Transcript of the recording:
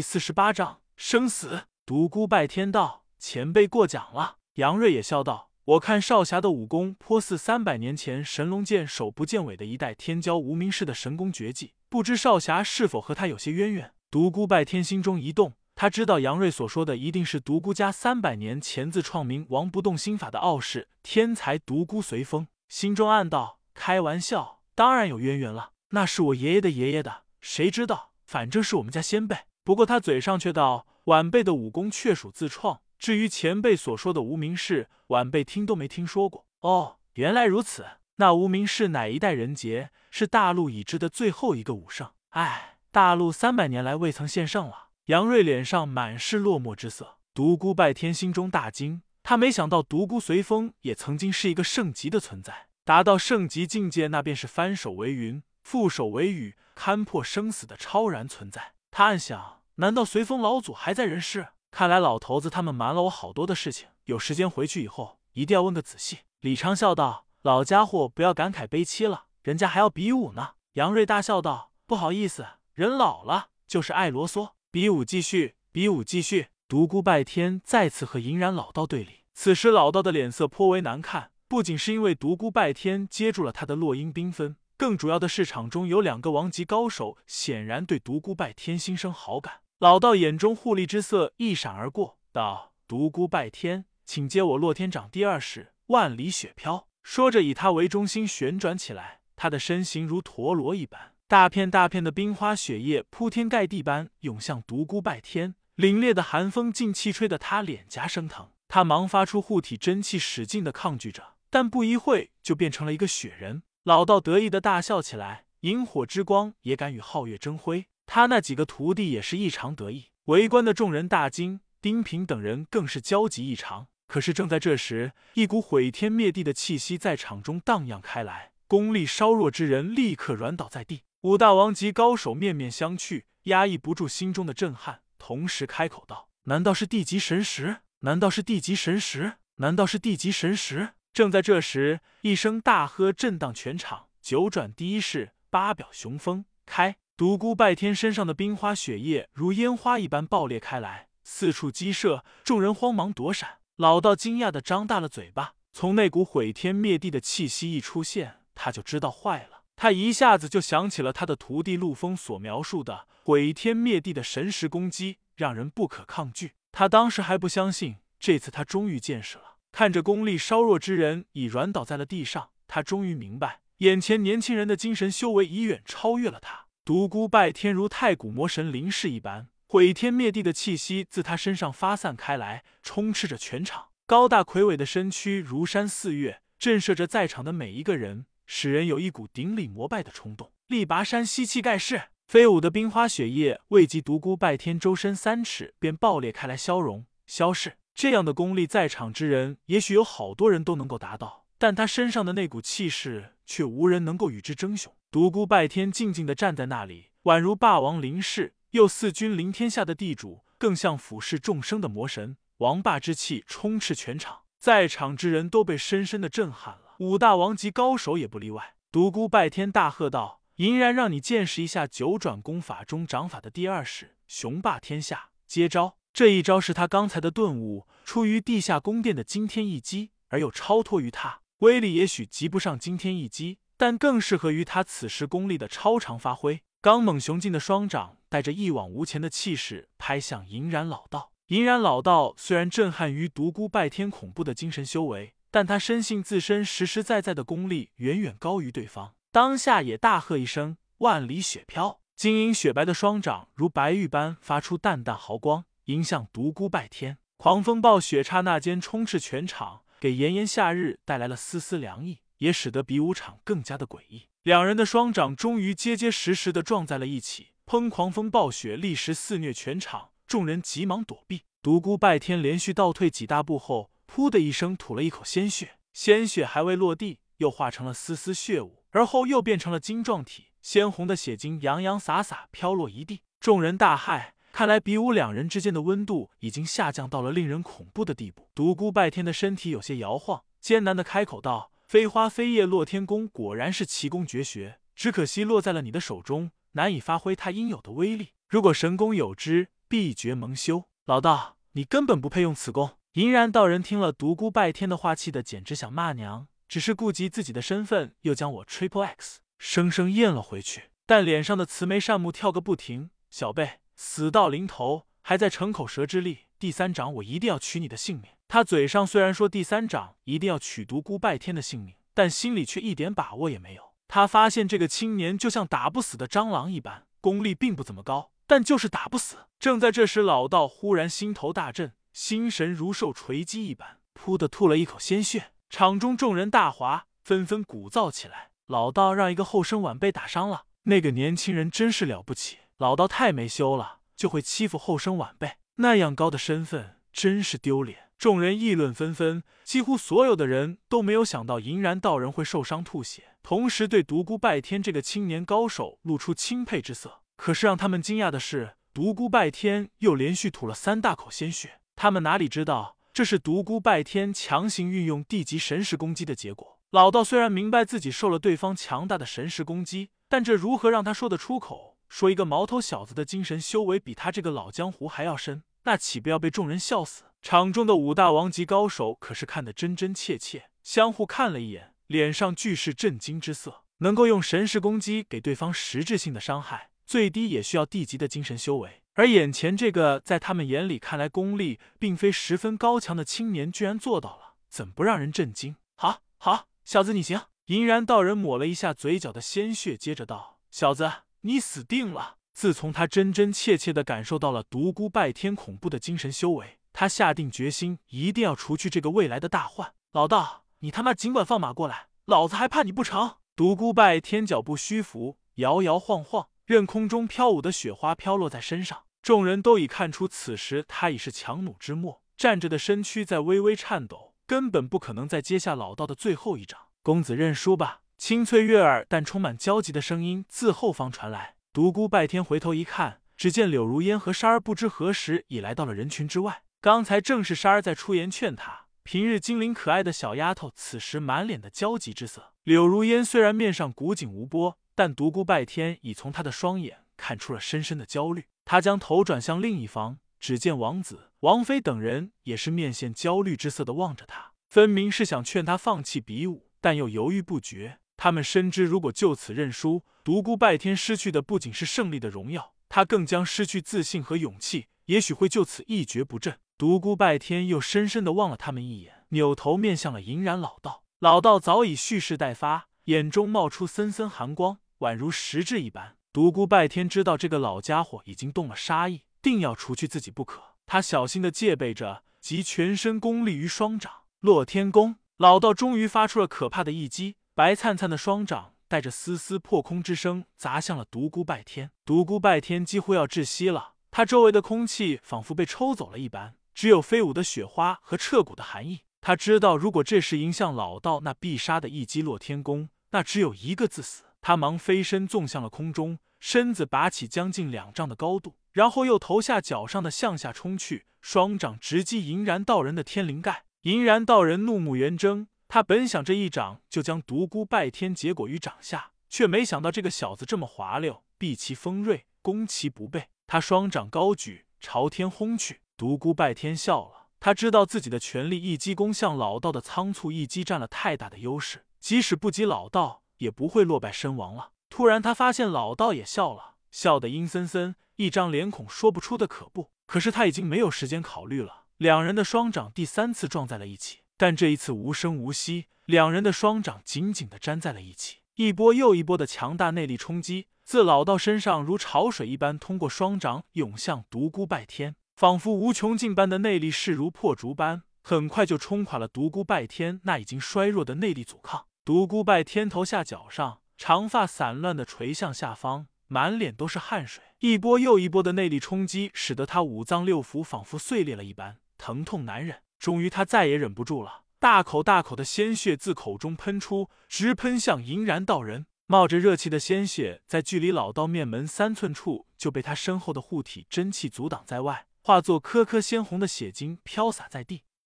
第四十八章生死。独孤拜天道：“前辈过奖了。”杨瑞也笑道：“我看少侠的武功颇似三百年前神龙剑首不见尾的一代天骄无名氏的神功绝技，不知少侠是否和他有些渊源？”独孤拜天心中一动，他知道杨瑞所说的一定是独孤家三百年前自创名王不动心法的傲世天才独孤随风，心中暗道：“开玩笑，当然有渊源了，那是我爷爷的爷爷的，谁知道，反正是我们家先辈。”不过他嘴上却道：“晚辈的武功确属自创。至于前辈所说的无名氏，晚辈听都没听说过。”哦，原来如此。那无名氏乃一代人杰，是大陆已知的最后一个武圣。唉，大陆三百年来未曾现圣了。杨瑞脸上满是落寞之色。独孤拜天心中大惊，他没想到独孤随风也曾经是一个圣级的存在。达到圣级境界，那便是翻手为云，覆手为雨，堪破生死的超然存在。他暗想：难道随风老祖还在人世？看来老头子他们瞒了我好多的事情。有时间回去以后，一定要问个仔细。李昌笑道：“老家伙，不要感慨悲戚了，人家还要比武呢。”杨瑞大笑道：“不好意思，人老了就是爱啰嗦。比武继续，比武继续。”独孤拜天再次和银然老道对立。此时老道的脸色颇为难看，不仅是因为独孤拜天接住了他的落英缤纷。更主要的是，场中有两个王级高手，显然对独孤拜天心生好感。老道眼中护力之色一闪而过，道：“独孤拜天，请接我洛天掌第二式万里雪飘。”说着，以他为中心旋转起来，他的身形如陀螺一般，大片大片的冰花雪叶铺天盖地般涌向独孤拜天。凛冽的寒风劲气吹得他脸颊生疼，他忙发出护体真气，使劲的抗拒着，但不一会就变成了一个雪人。老道得意的大笑起来，萤火之光也敢与皓月争辉。他那几个徒弟也是异常得意，围观的众人大惊，丁平等人更是焦急异常。可是正在这时，一股毁天灭地的气息在场中荡漾开来，功力稍弱之人立刻软倒在地。五大王级高手面面相觑，压抑不住心中的震撼，同时开口道：“难道是地级神石？难道是地级神石？难道是地级神石？”正在这时，一声大喝震荡全场。九转第一式八表雄风开，独孤拜天身上的冰花雪叶如烟花一般爆裂开来，四处激射，众人慌忙躲闪。老道惊讶的张大了嘴巴，从那股毁天灭地的气息一出现，他就知道坏了。他一下子就想起了他的徒弟陆枫所描述的毁天灭地的神识攻击，让人不可抗拒。他当时还不相信，这次他终于见识了。看着功力稍弱之人已软倒在了地上，他终于明白，眼前年轻人的精神修为已远超越了他。独孤拜天如太古魔神临世一般，毁天灭地的气息自他身上发散开来，充斥着全场。高大魁伟的身躯如山似月，震慑着在场的每一个人，使人有一股顶礼膜拜的冲动。力拔山吸气盖世，飞舞的冰花雪叶未及独孤拜天周身三尺，便爆裂开来，消融消逝。这样的功力，在场之人也许有好多人都能够达到，但他身上的那股气势却无人能够与之争雄。独孤拜天静静的站在那里，宛如霸王临世，又似君临天下的地主，更像俯视众生的魔神。王霸之气充斥全场，在场之人都被深深的震撼了，五大王级高手也不例外。独孤拜天大喝道：“银然，让你见识一下九转功法中掌法的第二式雄霸天下，接招！”这一招是他刚才的顿悟，出于地下宫殿的惊天一击，而又超脱于他，威力也许及不上惊天一击，但更适合于他此时功力的超常发挥。刚猛雄劲的双掌带着一往无前的气势拍向银然老道。银然老道虽然震撼于独孤拜天恐怖的精神修为，但他深信自身实实在在的功力远远高于对方，当下也大喝一声：“万里雪飘！”晶莹雪白的双掌如白玉般发出淡淡毫光。迎向独孤拜天，狂风暴雪刹那间充斥全场，给炎炎夏日带来了丝丝凉意，也使得比武场更加的诡异。两人的双掌终于结结实实的撞在了一起，砰！狂风暴雪立时肆虐全场，众人急忙躲避。独孤拜天连续倒退几大步后，噗的一声吐了一口鲜血，鲜血还未落地，又化成了丝丝血雾，而后又变成了晶状体，鲜红的血晶洋洋洒洒飘落一地，众人大骇。看来比武两人之间的温度已经下降到了令人恐怖的地步。独孤拜天的身体有些摇晃，艰难的开口道：“飞花飞叶落天功果然是奇功绝学，只可惜落在了你的手中，难以发挥它应有的威力。如果神功有之，必绝蒙羞。老道，你根本不配用此功。银然道人听了独孤拜天的话，气得简直想骂娘，只是顾及自己的身份，又将我 triple x 生生咽了回去。但脸上的慈眉善目跳个不停。小辈，死到临头还在逞口舌之力。第三掌，我一定要取你的性命。他嘴上虽然说第三掌一定要取独孤拜天的性命，但心里却一点把握也没有。他发现这个青年就像打不死的蟑螂一般，功力并不怎么高，但就是打不死。正在这时，老道忽然心头大震。心神如受锤击一般，噗的吐了一口鲜血。场中众人大哗，纷纷鼓噪起来。老道让一个后生晚辈打伤了，那个年轻人真是了不起。老道太没羞了，就会欺负后生晚辈，那样高的身份真是丢脸。众人议论纷纷，几乎所有的人都没有想到银然道人会受伤吐血，同时对独孤拜天这个青年高手露出钦佩之色。可是让他们惊讶的是，独孤拜天又连续吐了三大口鲜血。他们哪里知道，这是独孤拜天强行运用地级神识攻击的结果。老道虽然明白自己受了对方强大的神识攻击，但这如何让他说得出口？说一个毛头小子的精神修为比他这个老江湖还要深，那岂不要被众人笑死？场中的五大王级高手可是看得真真切切，相互看了一眼，脸上俱是震惊之色。能够用神识攻击给对方实质性的伤害，最低也需要地级的精神修为。而眼前这个在他们眼里看来功力并非十分高强的青年，居然做到了，怎不让人震惊？好，好，小子你行！银然道人抹了一下嘴角的鲜血，接着道：“小子，你死定了！”自从他真真切切的感受到了独孤拜天恐怖的精神修为，他下定决心一定要除去这个未来的大患。老道，你他妈尽管放马过来，老子还怕你不成？独孤拜天脚步虚浮，摇摇晃晃。任空中飘舞的雪花飘落在身上，众人都已看出此时他已是强弩之末，站着的身躯在微微颤抖，根本不可能再接下老道的最后一掌。公子认输吧。清脆悦耳但充满焦急的声音自后方传来。独孤拜天回头一看，只见柳如烟和沙儿不知何时已来到了人群之外。刚才正是沙儿在出言劝他，平日精灵可爱的小丫头此时满脸的焦急之色。柳如烟虽然面上古井无波。但独孤拜天已从他的双眼看出了深深的焦虑，他将头转向另一方，只见王子、王妃等人也是面现焦虑之色的望着他，分明是想劝他放弃比武，但又犹豫不决。他们深知，如果就此认输，独孤拜天失去的不仅是胜利的荣耀，他更将失去自信和勇气，也许会就此一蹶不振。独孤拜天又深深的望了他们一眼，扭头面向了银然老道。老道早已蓄势待发，眼中冒出森森寒光。宛如实质一般，独孤拜天知道这个老家伙已经动了杀意，定要除去自己不可。他小心的戒备着，集全身功力于双掌。落天宫老道终于发出了可怕的一击，白灿灿的双掌带着丝丝破空之声砸向了独孤拜天。独孤拜天几乎要窒息了，他周围的空气仿佛被抽走了一般，只有飞舞的雪花和彻骨的寒意。他知道，如果这时迎向老道那必杀的一击落天宫，那只有一个字死。他忙飞身纵向了空中，身子拔起将近两丈的高度，然后又头下脚上的向下冲去，双掌直击银然道人的天灵盖。银然道人怒目圆睁，他本想这一掌就将独孤拜天结果于掌下，却没想到这个小子这么滑溜，避其锋锐，攻其不备。他双掌高举，朝天轰去。独孤拜天笑了，他知道自己的全力一击攻向老道的仓促一击占了太大的优势，即使不及老道。也不会落败身亡了。突然，他发现老道也笑了，笑得阴森森，一张脸孔说不出的可怖。可是他已经没有时间考虑了。两人的双掌第三次撞在了一起，但这一次无声无息，两人的双掌紧紧的粘在了一起。一波又一波的强大内力冲击自老道身上如潮水一般通过双掌涌向独孤拜天，仿佛无穷尽般的内力势如破竹般，很快就冲垮了独孤拜天那已经衰弱的内力阻抗。独孤拜天头下脚上，长发散乱的垂向下方，满脸都是汗水。一波又一波的内力冲击，使得他五脏六腑仿佛碎裂了一般，疼痛难忍。终于，他再也忍不住了，大口大口的鲜血自口中喷出，直喷向银然道人。冒着热气的鲜血，在距离老道面门三寸处，就被他身后的护体真气阻挡在外，化作颗颗鲜红的血晶飘洒在地。